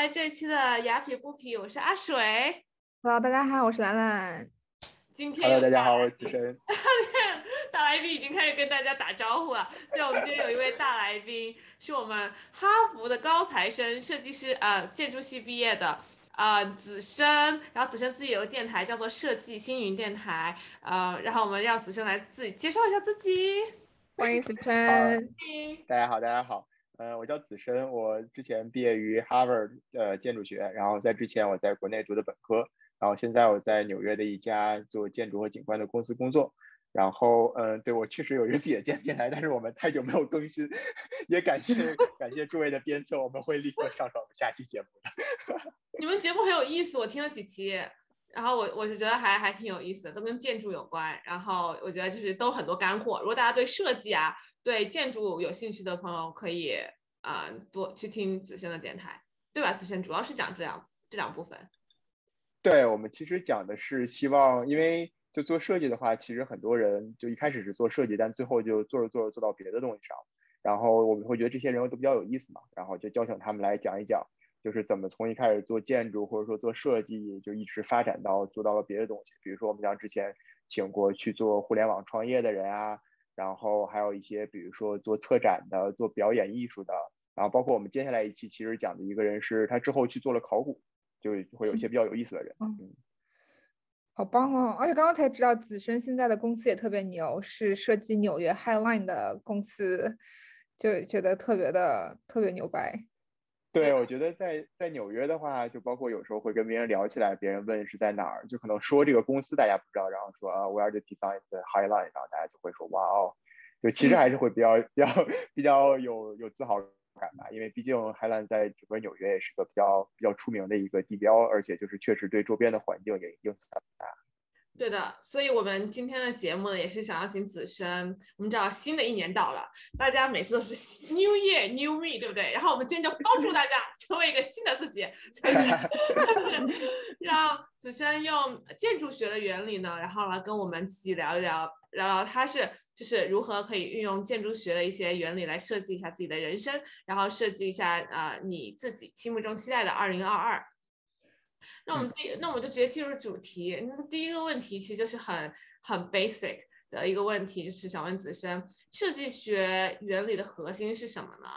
来这一期的雅痞不痞，我是阿水。Hello，大家好，我是兰兰。今天 Hello，大家好，我是子申。大来宾已经开始跟大家打招呼了。对，我们今天有一位大来宾，是我们哈佛的高材生，设计师，呃，建筑系毕业的，呃，子申。然后子申自己有个电台，叫做设计星云电台。呃，然后我们让子申来自己介绍一下自己。欢迎子申。大家好，大家好。呃，我叫子申，我之前毕业于 Harvard 呃建筑学，然后在之前我在国内读的本科，然后现在我在纽约的一家做建筑和景观的公司工作，然后嗯，对我确实有一个自己的建平台，但是我们太久没有更新，也感谢 感谢诸位的鞭策，我们会立刻上传我们下期节目的。你们节目很有意思，我听了几期，然后我我是觉得还还挺有意思的，都跟建筑有关，然后我觉得就是都很多干货，如果大家对设计啊。对建筑有兴趣的朋友可以啊多去听子轩的电台，对吧？子轩主要是讲这两这两部分。对我们其实讲的是希望，因为就做设计的话，其实很多人就一开始是做设计，但最后就做着做着做到别的东西上。然后我们会觉得这些人都比较有意思嘛，然后就邀请他们来讲一讲，就是怎么从一开始做建筑或者说做设计，就一直发展到做到了别的东西。比如说我们像之前请过去做互联网创业的人啊。然后还有一些，比如说做策展的、做表演艺术的，然后包括我们接下来一期其实讲的一个人是他之后去做了考古，就会有一些比较有意思的人。嗯，好棒哦！而且刚刚才知道子申现在的公司也特别牛，是设计纽约 Highline 的公司，就觉得特别的特别牛掰。对，我觉得在在纽约的话，就包括有时候会跟别人聊起来，别人问是在哪儿，就可能说这个公司大家不知道，然后说啊，Where the design the highlight，然后大家就会说哇哦，就其实还是会比较 比较比较有有自豪感吧，因为毕竟 Highline 在整个纽约也是个比较比较出名的一个地标，而且就是确实对周边的环境也影响很大。对的，所以我们今天的节目呢，也是想要请子申。我们知道新的一年到了，大家每次都是 New Year New Me，对不对？然后我们今天就帮助 大家成为一个新的自己，就是 让子申用建筑学的原理呢，然后来跟我们自己聊一聊，聊聊他是就是如何可以运用建筑学的一些原理来设计一下自己的人生，然后设计一下啊你自己心目中期待的二零二二。那我们第，那我们就直接进入主题。第一个问题其实就是很很 basic 的一个问题，就是想问子申，设计学原理的核心是什么呢？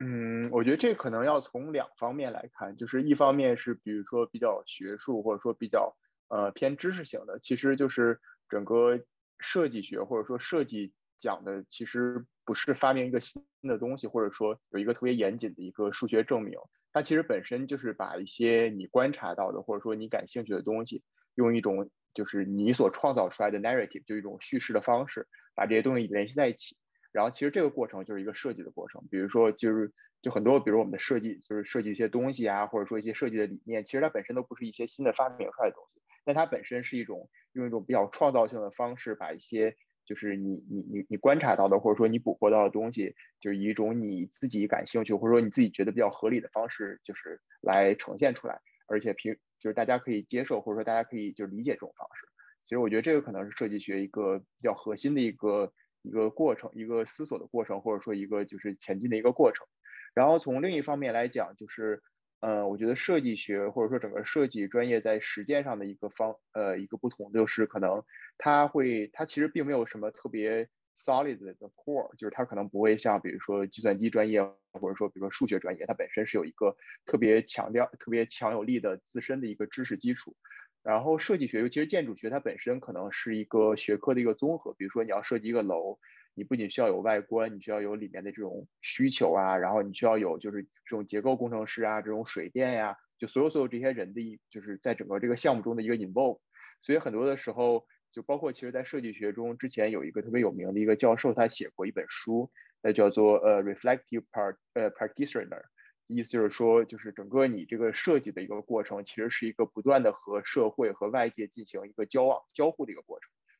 嗯，我觉得这可能要从两方面来看，就是一方面是比如说比较学术或者说比较呃偏知识型的，其实就是整个设计学或者说设计讲的其实不是发明一个新的东西，或者说有一个特别严谨的一个数学证明。它其实本身就是把一些你观察到的，或者说你感兴趣的东西，用一种就是你所创造出来的 narrative，就一种叙事的方式，把这些东西联系在一起。然后其实这个过程就是一个设计的过程。比如说，就是就很多，比如我们的设计，就是设计一些东西啊，或者说一些设计的理念，其实它本身都不是一些新的发明出来的东西，但它本身是一种用一种比较创造性的方式，把一些就是你你你你观察到的，或者说你捕获到的东西，就是以一种你自己感兴趣或者说你自己觉得比较合理的方式，就是来呈现出来，而且平就是大家可以接受或者说大家可以就理解这种方式。其实我觉得这个可能是设计学一个比较核心的一个一个过程，一个思索的过程，或者说一个就是前进的一个过程。然后从另一方面来讲，就是呃，我觉得设计学或者说整个设计专业在实践上的一个方呃一个不同，就是可能。它会，它其实并没有什么特别 solid 的 core，就是它可能不会像比如说计算机专业，或者说比如说数学专业，它本身是有一个特别强调、特别强有力的自身的一个知识基础。然后设计学，尤其是建筑学，它本身可能是一个学科的一个综合。比如说你要设计一个楼，你不仅需要有外观，你需要有里面的这种需求啊，然后你需要有就是这种结构工程师啊，这种水电呀，就所有所有这些人的一，就是在整个这个项目中的一个 involve。所以很多的时候。就包括其实，在设计学中，之前有一个特别有名的一个教授，他写过一本书，那叫做呃 reflective part 呃 practitioner，意思就是说，就是整个你这个设计的一个过程，其实是一个不断的和社会和外界进行一个交往交互的一个过程。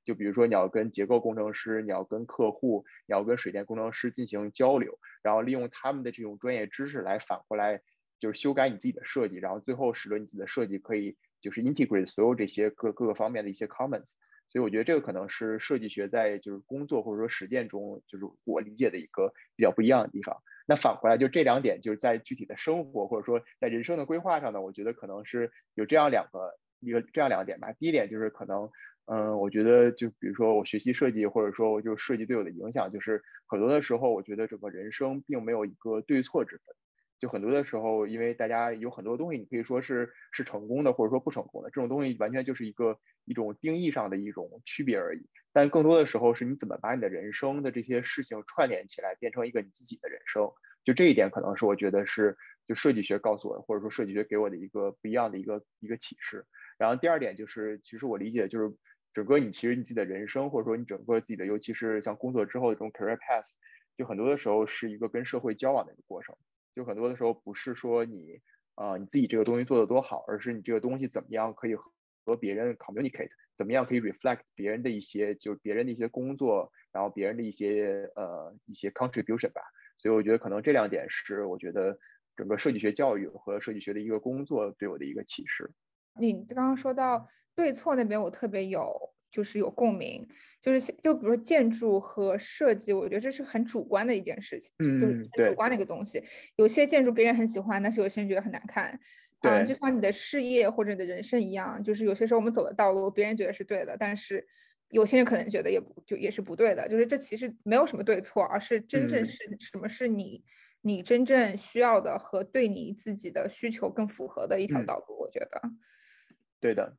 就比如说，你要跟结构工程师，你要跟客户，你要跟水电工程师进行交流，然后利用他们的这种专业知识来反过来，就是修改你自己的设计，然后最后使得你自己的设计可以就是 integrate 所有这些各各个方面的一些 comments。所以我觉得这个可能是设计学在就是工作或者说实践中，就是我理解的一个比较不一样的地方。那反过来，就这两点，就是在具体的生活或者说在人生的规划上呢，我觉得可能是有这样两个一个这样两点吧。第一点就是可能，嗯，我觉得就比如说我学习设计，或者说我就设计对我的影响，就是很多的时候，我觉得整个人生并没有一个对错之分。就很多的时候，因为大家有很多东西，你可以说是是成功的，或者说不成功的，这种东西完全就是一个一种定义上的一种区别而已。但更多的时候，是你怎么把你的人生的这些事情串联起来，变成一个你自己的人生。就这一点，可能是我觉得是就设计学告诉我的，或者说设计学给我的一个不一样的一个一个启示。然后第二点就是，其实我理解就是整个你其实你自己的人生，或者说你整个自己的，尤其是像工作之后的这种 career path，就很多的时候是一个跟社会交往的一个过程。就很多的时候不是说你啊你自己这个东西做的多好，而是你这个东西怎么样可以和别人 communicate，怎么样可以 reflect 别人的一些就是别人的一些工作，然后别人的一些呃一些 contribution 吧。所以我觉得可能这两点是我觉得整个设计学教育和设计学的一个工作对我的一个启示。你刚刚说到对错那边，我特别有。就是有共鸣，就是就比如说建筑和设计，我觉得这是很主观的一件事情，就是很主观的一个东西。有些建筑别人很喜欢，但是有些人觉得很难看。啊，就像你的事业或者你的人生一样，就是有些时候我们走的道路，别人觉得是对的，但是有些人可能觉得也不就也是不对的。就是这其实没有什么对错，而是真正是什么是你你真正需要的和对你自己的需求更符合的一条道路。我觉得，对的。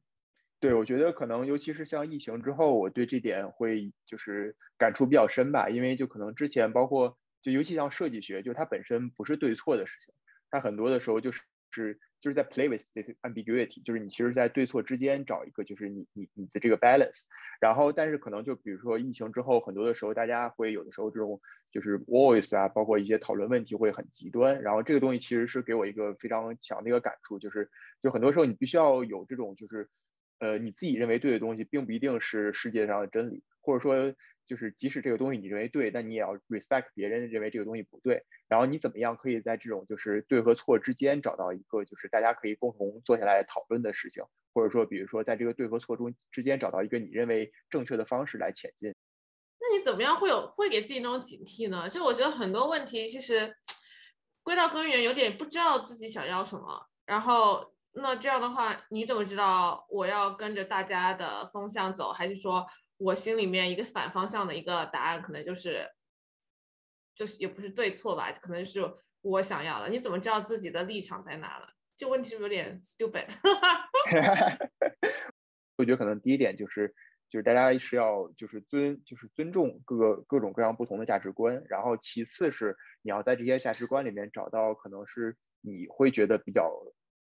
对，我觉得可能尤其是像疫情之后，我对这点会就是感触比较深吧。因为就可能之前包括就尤其像设计学，就它本身不是对错的事情，它很多的时候就是是就是在 play with this ambiguity，就是你其实，在对错之间找一个就是你你你的这个 balance。然后，但是可能就比如说疫情之后，很多的时候大家会有的时候这种就是 voice 啊，包括一些讨论问题会很极端。然后这个东西其实是给我一个非常强的一个感触，就是就很多时候你必须要有这种就是。呃，你自己认为对的东西，并不一定是世界上的真理，或者说，就是即使这个东西你认为对，但你也要 respect 别人认为这个东西不对。然后你怎么样可以在这种就是对和错之间找到一个就是大家可以共同坐下来讨论的事情，或者说，比如说在这个对和错中之间找到一个你认为正确的方式来前进。那你怎么样会有会给自己那种警惕呢？就我觉得很多问题其实归到根源，有点不知道自己想要什么，然后。那这样的话，你怎么知道我要跟着大家的风向走，还是说我心里面一个反方向的一个答案，可能就是，就是也不是对错吧，可能是我想要的。你怎么知道自己的立场在哪了？这问题是不是有点 stupid？我觉得可能第一点就是，就是大家是要就是尊就是尊重各个各种各样不同的价值观，然后其次是你要在这些价值观里面找到可能是你会觉得比较。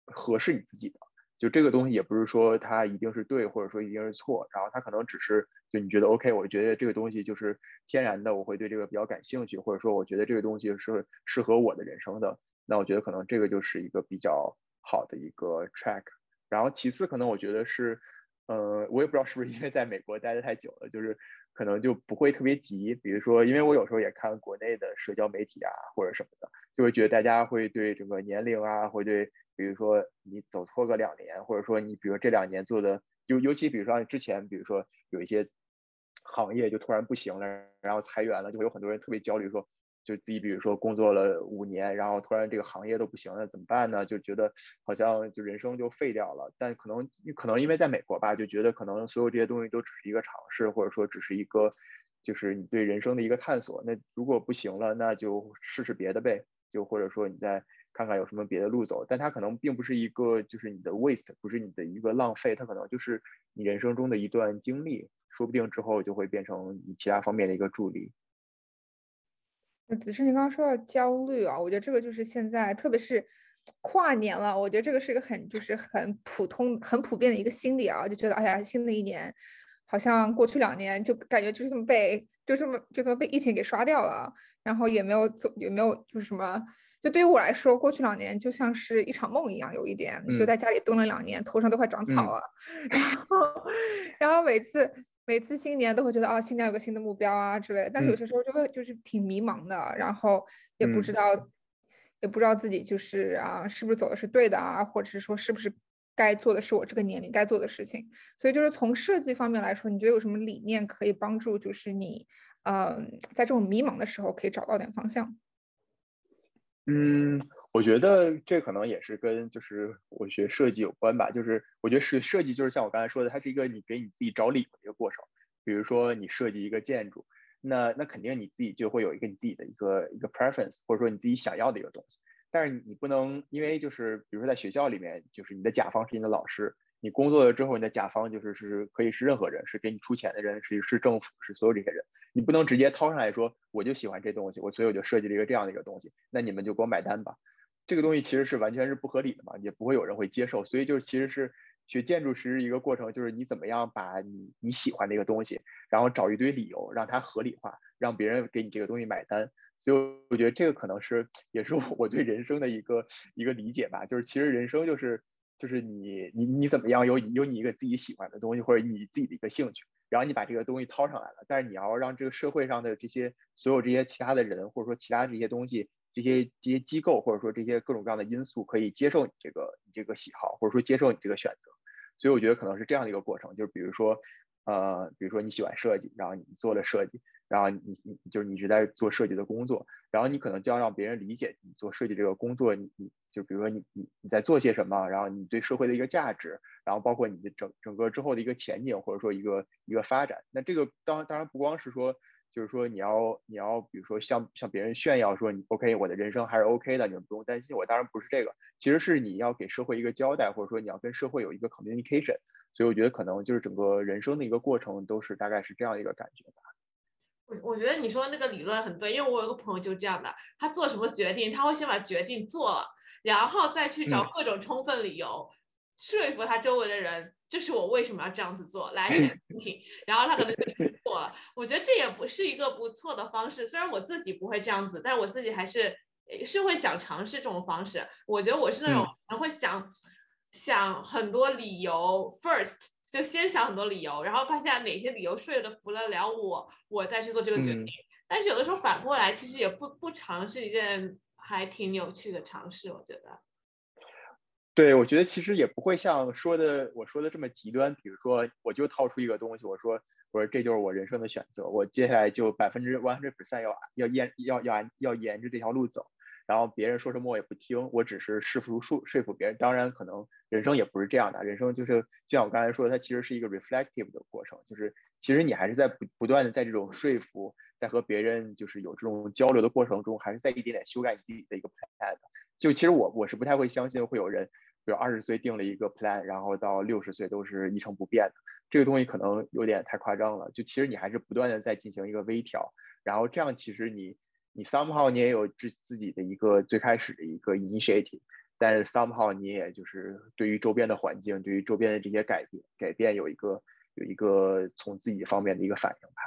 合适你自己的，就这个东西也不是说它一定是对，或者说一定是错，然后它可能只是就你觉得 OK，我觉得这个东西就是天然的，我会对这个比较感兴趣，或者说我觉得这个东西是适合我的人生的，那我觉得可能这个就是一个比较好的一个 track。然后其次可能我觉得是，呃，我也不知道是不是因为在美国待的太久了，就是可能就不会特别急。比如说，因为我有时候也看国内的社交媒体啊或者什么的，就会觉得大家会对这个年龄啊，会对。比如说你走错个两年，或者说你比如这两年做的，尤尤其比如说之前，比如说有一些行业就突然不行了，然后裁员了，就会有很多人特别焦虑，说就自己比如说工作了五年，然后突然这个行业都不行了，怎么办呢？就觉得好像就人生就废掉了。但可能可能因为在美国吧，就觉得可能所有这些东西都只是一个尝试，或者说只是一个就是你对人生的一个探索。那如果不行了，那就试试别的呗，就或者说你再。看看有什么别的路走，但它可能并不是一个就是你的 waste，不是你的一个浪费，它可能就是你人生中的一段经历，说不定之后就会变成你其他方面的一个助力。子是你刚刚说到焦虑啊，我觉得这个就是现在，特别是跨年了，我觉得这个是一个很就是很普通、很普遍的一个心理啊，就觉得哎呀，新的一年好像过去两年就感觉就是这么被。就这么就这么被疫情给刷掉了，然后也没有做，也没有就是什么，就对于我来说，过去两年就像是一场梦一样，有一点就在家里蹲了两年，头上都快长草了，然后然后每次每次新年都会觉得啊，新年有个新的目标啊之类，但是有些时候就会就是挺迷茫的，然后也不知道也不知道自己就是啊是不是走的是对的啊，或者是说是不是该做的是我这个年龄该做的事情。所以就是从设计方面来说，你觉得有什么理念可以帮助，就是你，嗯，在这种迷茫的时候可以找到点方向？嗯，我觉得这可能也是跟就是我学设计有关吧。就是我觉得是设计，就是像我刚才说的，它是一个你给你自己找理由的一个过程。比如说你设计一个建筑，那那肯定你自己就会有一个你自己的一个一个 preference，或者说你自己想要的一个东西。但是你不能因为就是比如说在学校里面，就是你的甲方是你的老师，你工作了之后，你的甲方就是是可以是任何人，是给你出钱的人，是是政府，是所有这些人，你不能直接掏上来说我就喜欢这东西，我所以我就设计了一个这样的一个东西，那你们就给我买单吧。这个东西其实是完全是不合理的嘛，也不会有人会接受。所以就是其实是学建筑师一个过程，就是你怎么样把你你喜欢的一个东西，然后找一堆理由让它合理化，让别人给你这个东西买单。所以我觉得这个可能是也是我对人生的一个一个理解吧，就是其实人生就是就是你你你怎么样有有你一个自己喜欢的东西或者你自己的一个兴趣，然后你把这个东西掏上来了，但是你要让这个社会上的这些所有这些其他的人或者说其他这些东西这些这些机构或者说这些各种各样的因素可以接受你这个你这个喜好或者说接受你这个选择，所以我觉得可能是这样的一个过程，就是比如说呃比如说你喜欢设计，然后你做了设计。然后你你就是你一直在做设计的工作，然后你可能就要让别人理解你做设计这个工作，你你就比如说你你你在做些什么，然后你对社会的一个价值，然后包括你的整整个之后的一个前景或者说一个一个发展。那这个当当然不光是说，就是说你要你要比如说向向别人炫耀说你 OK 我的人生还是 OK 的，你们不用担心我。当然不是这个，其实是你要给社会一个交代，或者说你要跟社会有一个 communication。所以我觉得可能就是整个人生的一个过程都是大概是这样一个感觉吧。我觉得你说的那个理论很对，因为我有个朋友就这样的，他做什么决定，他会先把决定做了，然后再去找各种充分理由说服他周围的人，这是我为什么要这样子做，来 听，然后他可能就做了。我觉得这也不是一个不错的方式，虽然我自己不会这样子，但我自己还是是会想尝试这种方式。我觉得我是那种人会想想很多理由，first。就先想很多理由，然后发现哪些理由说服得了我，我再去做这个决定。但是有的时候反过来，其实也不不尝试一件还挺有趣的尝试，我觉得。对，我觉得其实也不会像说的我说的这么极端。比如说，我就掏出一个东西，我说我说这就是我人生的选择，我接下来就百分之 one hundred percent 要要沿要要要沿着这条路走。然后别人说什么我也不听，我只是试图说说服别人。当然，可能人生也不是这样的，人生就是就像我刚才说的，它其实是一个 reflective 的过程，就是其实你还是在不不断的在这种说服，在和别人就是有这种交流的过程中，还是在一点点修改你自己的一个 plan 的。就其实我我是不太会相信会有人，比如二十岁定了一个 plan，然后到六十岁都是一成不变的，这个东西可能有点太夸张了。就其实你还是不断的在进行一个微调，然后这样其实你。你 somehow 你也有自自己的一个最开始的一个 initiative，但是 somehow 你也就是对于周边的环境，对于周边的这些改变改变有一个有一个从自己方面的一个反应吧。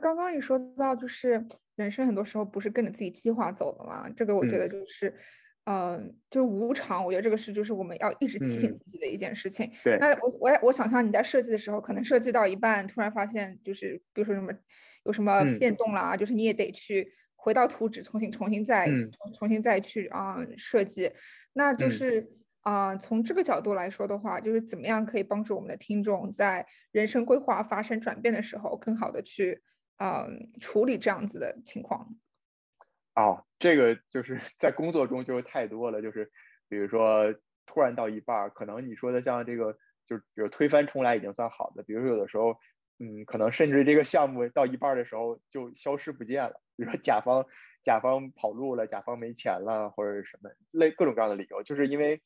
刚刚你说到就是人生很多时候不是跟着自己计划走的嘛，这个我觉得就是，嗯，就是无常。我觉得这个是就是我们要一直提醒自己的一件事情。对。那我我我想象你在设计的时候，可能设计到一半，突然发现就是比如说什么有什么变动啦，就是你也得去。回到图纸，重新重新再重重新再去啊设计，那就是啊从这个角度来说的话，就是怎么样可以帮助我们的听众在人生规划发生转变的时候，更好的去啊处理这样子的情况。哦，这个就是 在工作中就是太多了，就是比如说突然到一半，可能你说的像这个，就是比如推翻重来已经算好的，比如说有的时候。嗯，可能甚至这个项目到一半的时候就消失不见了，比如说甲方甲方跑路了，甲方没钱了，或者什么类各种各样的理由，就是因为，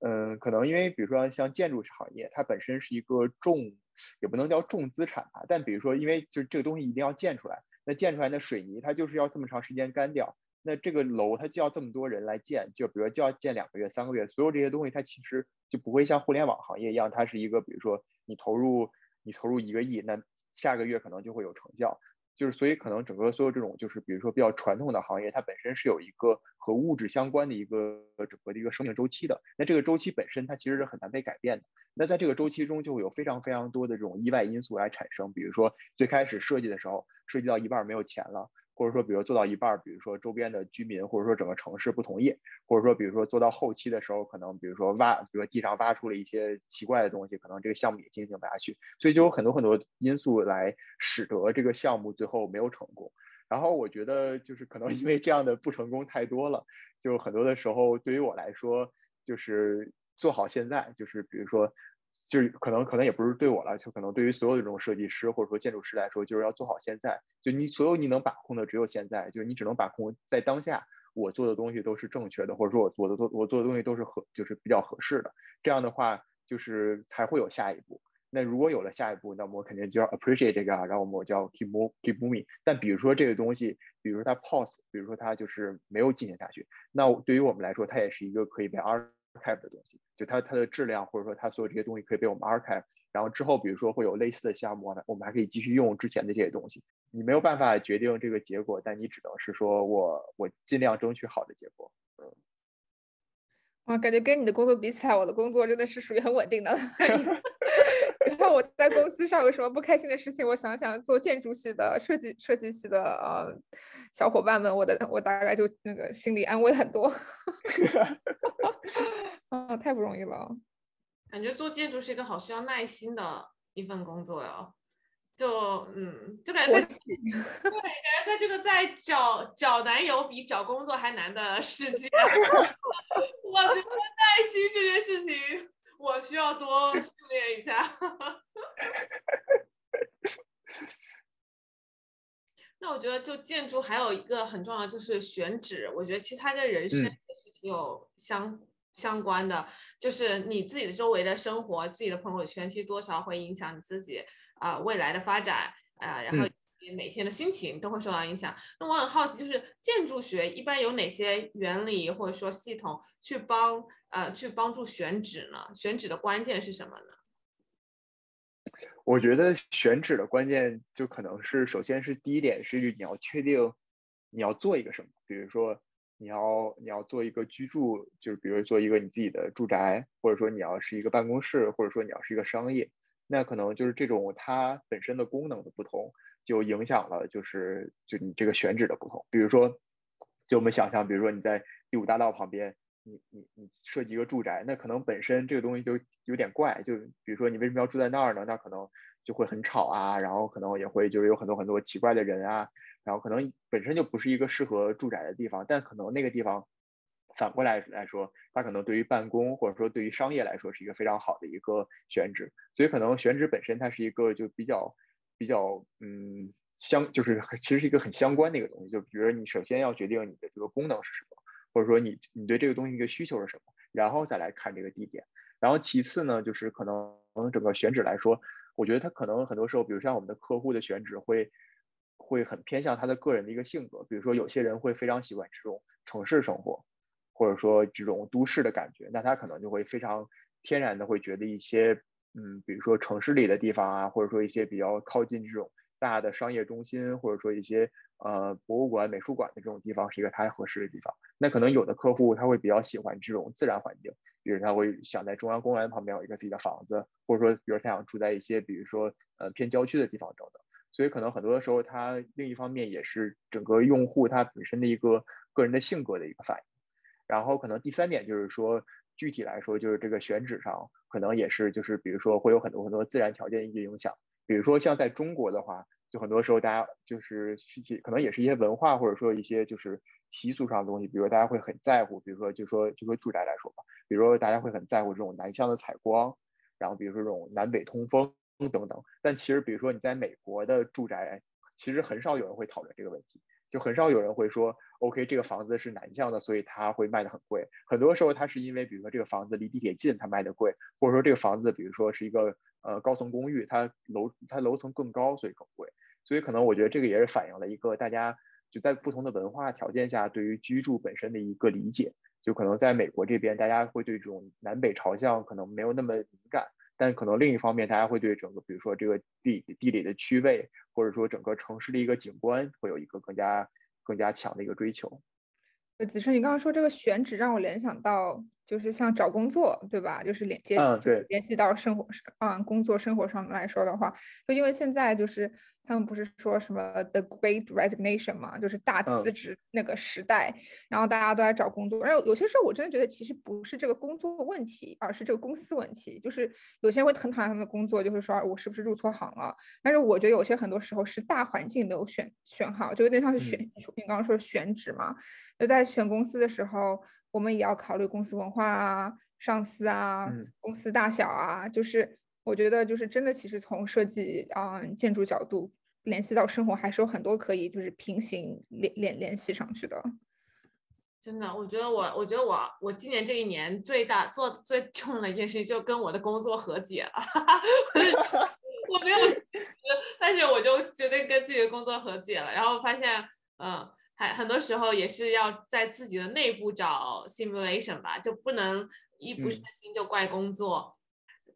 嗯，可能因为比如说像建筑行业，它本身是一个重，也不能叫重资产吧，但比如说因为就这个东西一定要建出来，那建出来的水泥它就是要这么长时间干掉，那这个楼它就要这么多人来建，就比如就要建两个月、三个月，所有这些东西它其实就不会像互联网行业一样，它是一个比如说你投入。你投入一个亿，那下个月可能就会有成效，就是所以可能整个所有这种就是比如说比较传统的行业，它本身是有一个和物质相关的一个整个的一个生命周期的。那这个周期本身它其实是很难被改变的。那在这个周期中就会有非常非常多的这种意外因素来产生，比如说最开始设计的时候设计到一半没有钱了，或者说比如做到一半儿，比如说周边的居民或者说整个城市不同意，或者说比如说做到后期的时候，可能比如说挖，比如说地上挖出了一些奇怪的东西，可能这个项目也进行不下去，所以就有很多很多因素来使得这个项目最后没有成功。然后我觉得就是可能因为这样的不成功太多了，就很多的时候对于我来说，就是做好现在，就是比如说，就是可能可能也不是对我来说，可能对于所有的这种设计师或者说建筑师来说，就是要做好现在。就你所有你能把控的只有现在，就是你只能把控在当下，我做的东西都是正确的，或者说我做的做我做的东西都是合就是比较合适的。这样的话，就是才会有下一步。那如果有了下一步，那么我肯定就要 appreciate 这个啊，然后我们就要 keep move keep moving。但比如说这个东西，比如说它 pause，比如说它就是没有进行下去，那对于我们来说，它也是一个可以被 archive 的东西，就它它的质量或者说它所有这些东西可以被我们 archive。然后之后比如说会有类似的项目呢，我们还可以继续用之前的这些东西。你没有办法决定这个结果，但你只能是说我我尽量争取好的结果。嗯。哇，感觉跟你的工作比起来，我的工作真的是属于很稳定的。然后我在公司上有什么不开心的事情，我想想做建筑系的设计设计系的呃小伙伴们，我的我大概就那个心里安慰很多。啊，太不容易了。感觉做建筑是一个好需要耐心的一份工作哟。就嗯，就感觉在对，感觉在这个在找找男友比找工作还难的世界，我觉得耐心这件事情，我需要多训练一下。那我觉得就建筑还有一个很重要就是选址，我觉得其实它跟人生也是挺有相相关的，就是你自己的周围的生活、自己的朋友圈，其实多少会影响你自己。啊，未来的发展啊，然后每天的心情都会受到影响。那我很好奇，就是建筑学一般有哪些原理或者说系统去帮呃去帮助选址呢？选址的关键是什么呢？我觉得选址的关键就可能是，首先是第一点是你要确定你要做一个什么，比如说你要你要做一个居住，就是比如做一个你自己的住宅，或者说你要是一个办公室，或者说你要是一个商业。那可能就是这种它本身的功能的不同，就影响了就是就你这个选址的不同。比如说，就我们想象，比如说你在第五大道旁边，你你你设计一个住宅，那可能本身这个东西就有点怪。就比如说你为什么要住在那儿呢？那可能就会很吵啊，然后可能也会就是有很多很多奇怪的人啊，然后可能本身就不是一个适合住宅的地方，但可能那个地方。反过来来说，它可能对于办公或者说对于商业来说是一个非常好的一个选址，所以可能选址本身它是一个就比较比较嗯相就是其实是一个很相关的一个东西。就比如说你首先要决定你的这个功能是什么，或者说你你对这个东西一个需求是什么，然后再来看这个地点。然后其次呢，就是可能整个选址来说，我觉得它可能很多时候，比如像我们的客户的选址会会很偏向他的个人的一个性格，比如说有些人会非常喜欢这种城市生活。或者说这种都市的感觉，那他可能就会非常天然的会觉得一些，嗯，比如说城市里的地方啊，或者说一些比较靠近这种大的商业中心，或者说一些呃博物馆、美术馆的这种地方，是一个他合适的地方。那可能有的客户他会比较喜欢这种自然环境，比如他会想在中央公园旁边有一个自己的房子，或者说比如他想住在一些比如说呃偏郊区的地方等等。所以可能很多的时候，他另一方面也是整个用户他本身的一个个人的性格的一个反应。然后可能第三点就是说，具体来说就是这个选址上可能也是就是比如说会有很多很多自然条件的一些影响，比如说像在中国的话，就很多时候大家就是具体可能也是一些文化或者说一些就是习俗上的东西，比如大家会很在乎，比如说就说就说住宅来说吧，比如说大家会很在乎这种南向的采光，然后比如说这种南北通风等等。但其实比如说你在美国的住宅，其实很少有人会讨论这个问题。就很少有人会说，OK，这个房子是南向的，所以它会卖的很贵。很多时候它是因为，比如说这个房子离地铁近，它卖的贵；或者说这个房子，比如说是一个呃高层公寓，它楼它楼层更高，所以更贵。所以可能我觉得这个也是反映了一个大家就在不同的文化条件下对于居住本身的一个理解。就可能在美国这边，大家会对这种南北朝向可能没有那么敏感。但可能另一方面，大家会对整个，比如说这个地地理的区位，或者说整个城市的一个景观，会有一个更加更加强的一个追求。子生，你刚刚说这个选址，让我联想到就是像找工作，对吧？就是连接嗯对联系到生活啊、工作生活上来说的话，就因为现在就是他们不是说什么 the Great Resignation 嘛，就是大嗯辞职那个时代，然后大家都在找工作，然后有些时候我真的觉得其实不是这个工作问题，而是这个公司问题。就是有些人会很讨厌他们的工作，就会说啊我是不是入错行了？但是我觉得有些很多时候是大环境没有选选好，就有点像是选、你刚刚说选址嘛，就在选公司的时候，我们也要考虑公司文化啊、上司啊、嗯公司大小啊。就是我觉得，就是真的，其实从设计啊、建筑角度联系到生活，还是有很多可以就是平行联联联系上去的。真的，我觉得我，我觉得我，我今年这一年最大做最重要的一件事情，就跟我的工作和解了。我没有辞职，但是我就决定跟自己的工作和解了，然后发现，嗯，还很多时候也是要在自己的内部找 simulation 吧，就不能一不顺嗯心就怪工作。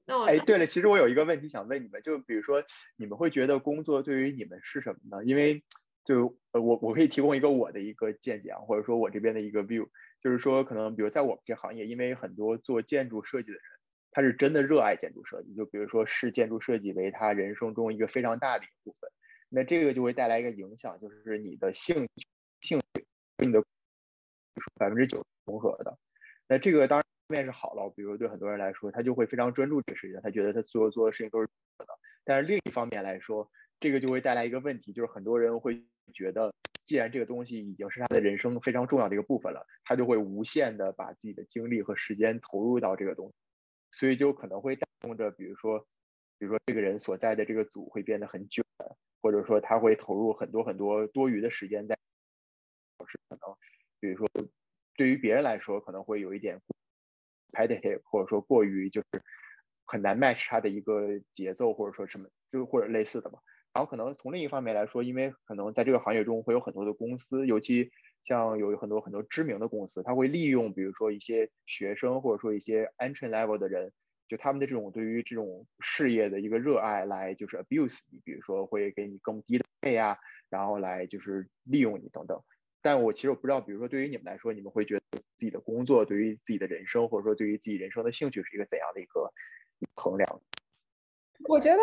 那我哎，对了，其实我有一个问题想问你们，就比如说你们会觉得工作对于你们是什么呢？因为就呃，我我可以提供一个我的一个见解啊，或者说我这边的一个 view，就是说可能比如在我们这行业，因为很多做建筑设计的人，他是真的热爱建筑设计，就比如说视建筑设计为他人生中一个非常大的一部分，那这个就会带来一个影响，就是你的兴趣兴趣跟你的百分之九重合的。那这个当然面是好了，比如对很多人来说，他就会非常专注这个事情，他觉得他所有做的事情都是的。但是另一方面来说，这个就会带来一个问题，就是很多人会觉得，既然这个东西已经是他的人生非常重要的一个部分了，他就会无限的把自己的精力和时间投入到这个东西，所以就可能会带动着，比如说，比如说这个人所在的这个组会变得很卷，或者说他会投入很多很多多余的时间在，是可能，比如说对于别人来说可能会有一点 repetitive，或者说过于就是很难 match 他的一个节奏，或者说什么就或者类似的吧。然后可能从另一方面来说，因为可能在这个行业中会有很多的公司，尤其像有很多很多知名的公司，它会利用比如说一些学生或者说一些 entry level 的人，就他们的这种对于这种事业的一个热爱来就是 abuse 你，比如说会给你更低的配啊，然后来就是利用你等等。但我其实我不知道，比如说对于你们来说，你们会觉得自己的工作对于自己的人生，或者说对于自己人生的兴趣是一个怎样的一个衡量？我觉得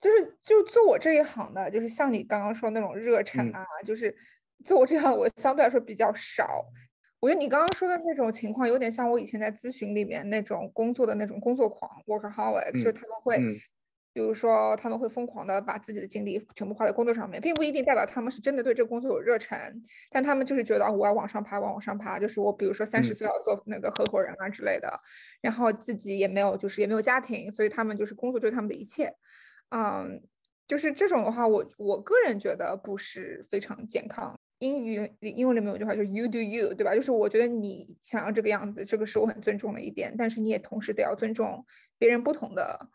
就是就做我这一行的，就是像你刚刚说那种热忱嗯啊，就是做我这行我相对来说比较少。我觉得你刚刚说的那种情况，有点像我以前在咨询里面那种工作的那种工作狂 （workaholic），、就是嗯他们会，嗯比如说他们会疯狂的把自己的精力全部花在工作上面，并不一定代表他们是真的对这个工作有热忱，但他们就是觉得、啊我要往上爬，往往上爬，就是我比如说三十嗯岁要做那个合伙人啊之类的，然后自己也没有就是也没有家庭，所以他们就是工作就是他们的一切，嗯，就是这种的话，我我个人觉得不是非常健康。英语英文里面有句话就是 “you do you”，对吧？就是我觉得你想要这个样子，这个是我很尊重的一点，但是你也同时得要尊重别人不同的，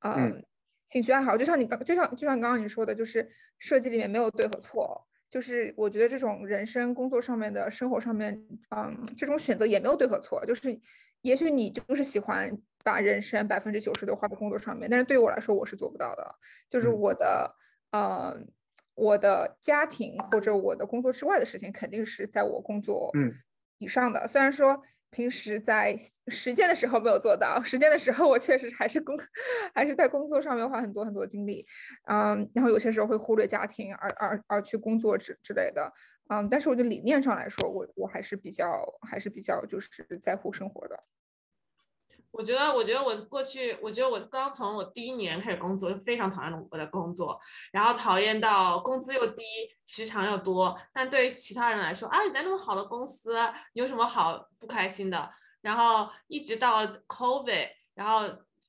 嗯嗯，兴趣爱好。就像你刚，就像就像刚刚你说的，就是设计里面没有对和错，就是我觉得这种人生、工作上面的生活上面，嗯，这种选择也没有对和错，就是也许你就是喜欢把人生百分之九十都花在工作上面，但是对于我来说，我是做不到的。就是嗯我的，呃，我的家庭或者我的工作之外的事情，肯定是在我工作嗯以上的。虽然说平时在实践的时候没有做到，实践的时候我确实还是工，还是在工作上面花很多很多精力，嗯，然后有些时候会忽略家庭而而而去工作之之类的，嗯，但是我的理念上来说，我我还是比较还是比较就是在乎生活的。我觉得，我觉得我过去，我觉得我刚从我第一年开始工作，就非常讨厌我的工作，然后讨厌到工资又低，时长又多。但对于其他人来说，啊，你在那么好的公司，你有什么好不开心的？然后一直到 COVID，然后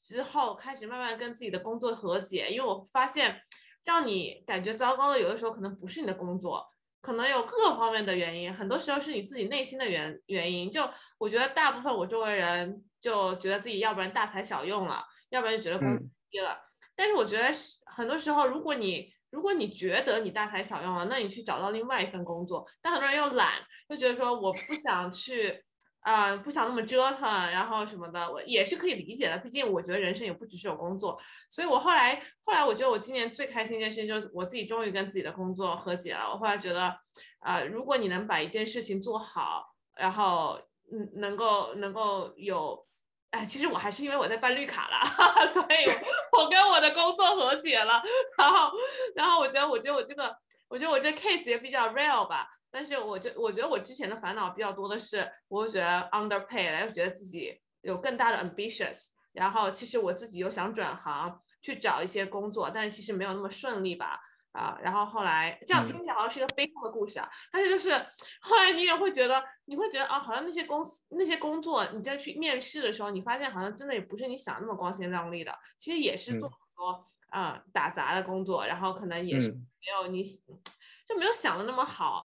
之后开始慢慢跟自己的工作和解，因为我发现，让你感觉糟糕的，有的时候可能不是你的工作。可能有各个方面的原因，很多时候是你自己内心的原原因。就我觉得大部分我周围人就觉得自己要不然大材小用了，要不然就觉得工资低了。但是我觉得很多时候，如果你如果你觉得你大材小用了，那你去找到另外一份工作。但很多人又懒，就觉得说我不想去。啊、不想那么折腾，然后什么的，我也是可以理解的。毕竟我觉得人生也不只是有工作，所以我后来后来我觉得我今年最开心一件事情就是我自己终于跟自己的工作和解了。我后来觉得，啊、如果你能把一件事情做好，然后嗯能够能够有，哎，其实我还是因为我在办绿卡了，所以我跟我的工作和解了。然后然后我觉得我觉得我这个我觉得我这 case 也比较 real 吧。但是我就我觉得我之前的烦恼比较多的是，我觉得 underpay，然后觉得自己有更大的 ambitious，然后其实我自己又想转行去找一些工作，但是其实没有那么顺利吧，啊，然后后来这样听起来好像是一个悲伤的故事啊，但是就是后来你也会觉得，你会觉得啊，好像那些公司那些工作，你在去面试的时候，你发现好像真的也不是你想那么光鲜亮丽的，其实也是做很多啊打杂的工作，然后可能也是没有你就没有想的那么好。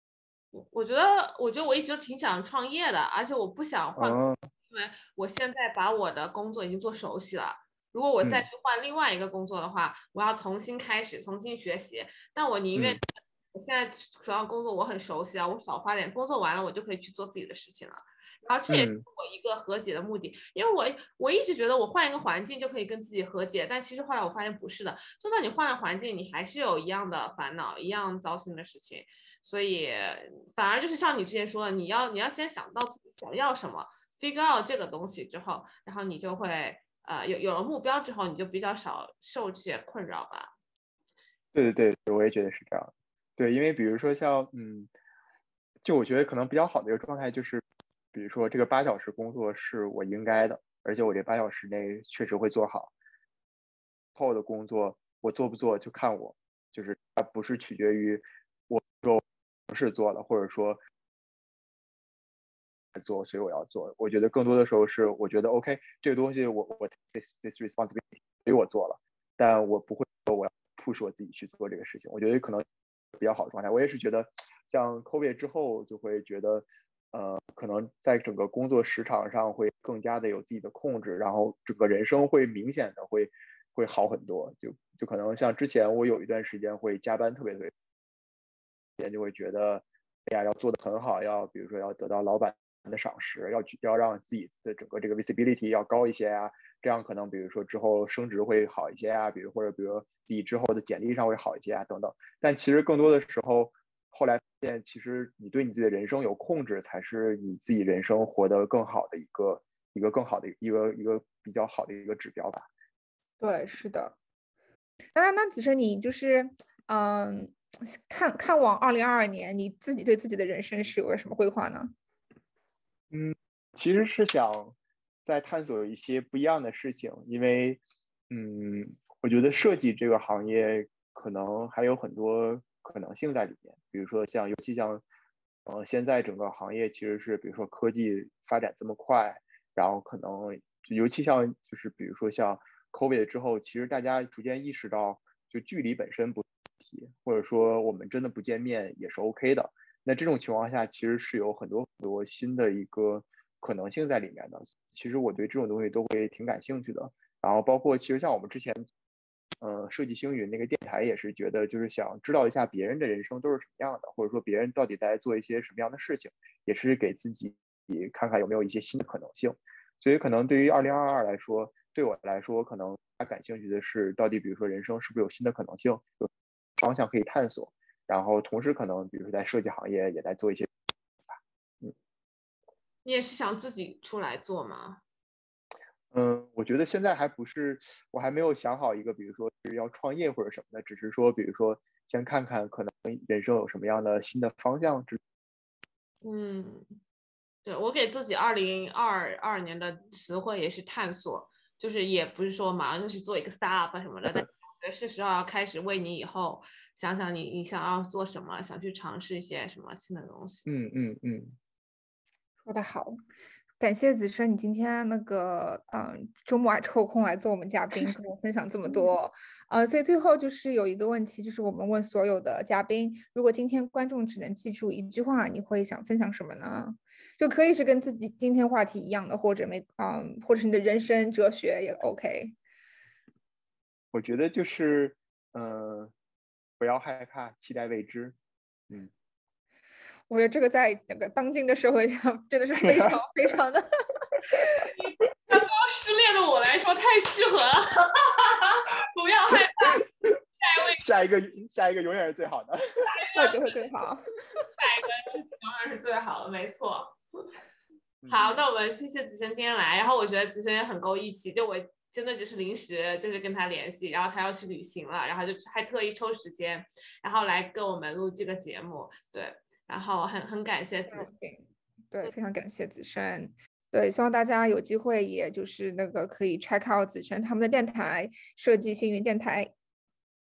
我我觉得，我觉得我一直都挺想创业的，而且我不想换，因为我现在把我的工作已经做熟悉了。如果我再去换另外一个工作的话，我要重新开始，重新学习。但我宁愿我现在主要工作我很熟悉啊，我少花点，工作完了我就可以去做自己的事情了。然后这也是我一个和解的目的，因为我我一直觉得我换一个环境就可以跟自己和解，但其实后来我发现不是的，就算你换了环境，你还是有一样的烦恼，一样糟心的事情。所以反而就是像你之前说的，你要你要先想到自己想要什么，figure out 这个东西之后，然后你就会呃有有了目标之后，你就比较少受这些困扰吧。对对对，我也觉得是这样。对，因为比如说像嗯，就我觉得可能比较好的一个状态就是，比如说这个八小时工作是我应该的，而且我这八小时内确实会做好。后的工作我做不做就看我，就是它不是取决于我说。不是做了，或者说做，所以我要做。我觉得更多的时候是，我觉得 OK，这个东西我我 this this responsibility，所以我做了，但我不会说我要 push 我自己去做这个事情。我觉得可能比较好的状态。我也是觉得，像 COVID 之后，就会觉得，呃，可能在整个工作时长上会更加的有自己的控制，然后整个人生会明显的会会好很多。就就可能像之前我有一段时间会加班特别特别。人就会觉得，哎呀，要做的很好，要比如说要得到老板的赏识，要要让自己的整个这个 visibility 要高一些啊，这样可能比如说之后升职会好一些啊，比如或者比如自己之后的简历上会好一些啊等等。但其实更多的时候，后来发现其实你对你自己的人生有控制，才是你自己人生活得更好的一个一个更好的一个一个比较好的一个指标吧。对，是的。那那子晨，你就是嗯。看看往二零二二年，你自己对自己的人生是有什么规划呢？嗯，其实是想再探索一些不一样的事情，因为，嗯，我觉得设计这个行业可能还有很多可能性在里面。比如说像，尤其像，呃，现在整个行业其实是，比如说科技发展这么快，然后可能，尤其像就是比如说像 COVID 之后，其实大家逐渐意识到，就距离本身不。或者说我们真的不见面也是 OK 的。那这种情况下，其实是有很多很多新的一个可能性在里面的。其实我对这种东西都会挺感兴趣的。然后包括其实像我们之前，呃，设计星云那个电台也是觉得就是想知道一下别人的人生都是什么样的，或者说别人到底在做一些什么样的事情，也是给自己看看有没有一些新的可能性。所以可能对于二零二二来说，对我来说可能他感兴趣的是到底比如说人生是不是有新的可能性。方向可以探索，然后同时可能，比如说在设计行业也在做一些，嗯，你也是想自己出来做吗？嗯，我觉得现在还不是，我还没有想好一个，比如说是要创业或者什么的，只是说，比如说先看看可能人生有什么样的新的方向之。嗯，对我给自己二零二二年的词汇也是探索，就是也不是说马上就去做一个 startup 什么的，但。是时候要开始为你以后想想你你想要做什么，想去尝试一些什么新的东西。嗯嗯嗯，说的好，感谢子琛，你今天那个嗯周末还抽空来做我们嘉宾，跟我分享这么多。呃，所以最后就是有一个问题，就是我们问所有的嘉宾，如果今天观众只能记住一句话，你会想分享什么呢？就可以是跟自己今天话题一样的，或者没嗯，或者是你的人生哲学也 OK。我觉得就是，嗯，不要害怕，期待未知。嗯，我觉得这个在那个当今的社会上真的是非常 非常的。刚刚失恋的我来说太适合了，不要害怕，下一位，下一个，下一个永远是最好的，下一个会更好，下一个永远是最好的，没错。好，那我们谢谢子琛今天来，然后我觉得子琛也很够义气，就我真的只是临时就是跟他联系，然后他要去旅行了，然后就还特意抽时间，然后来跟我们录这个节目，对，然后很很感谢子，对，非常感谢子琛，对，希望大家有机会也就是那个可以 check out 子琛他们的电台设计幸运电台，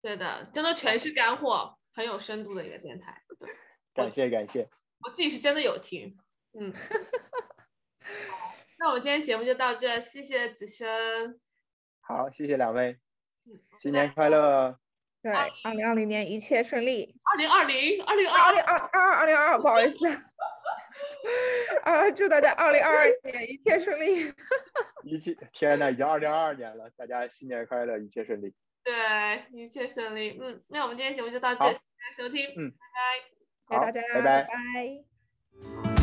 对的，真的全是干货，很有深度的一个电台，对，感谢感谢，我自己是真的有听，嗯。那我们今天节目就到这，谢谢子琛。好，谢谢两位，新年快乐。对，二零二零年一切顺利。二零二零，二零二二零二二二零二二，不好意思。啊，祝大家二零二二年一切顺利。一切，天呐，已经二零二二年了，大家新年快乐，一切顺利。对，一切顺利。嗯，那我们今天节目就到这，谢谢大家收听。嗯，拜拜。谢谢大家，拜拜。拜。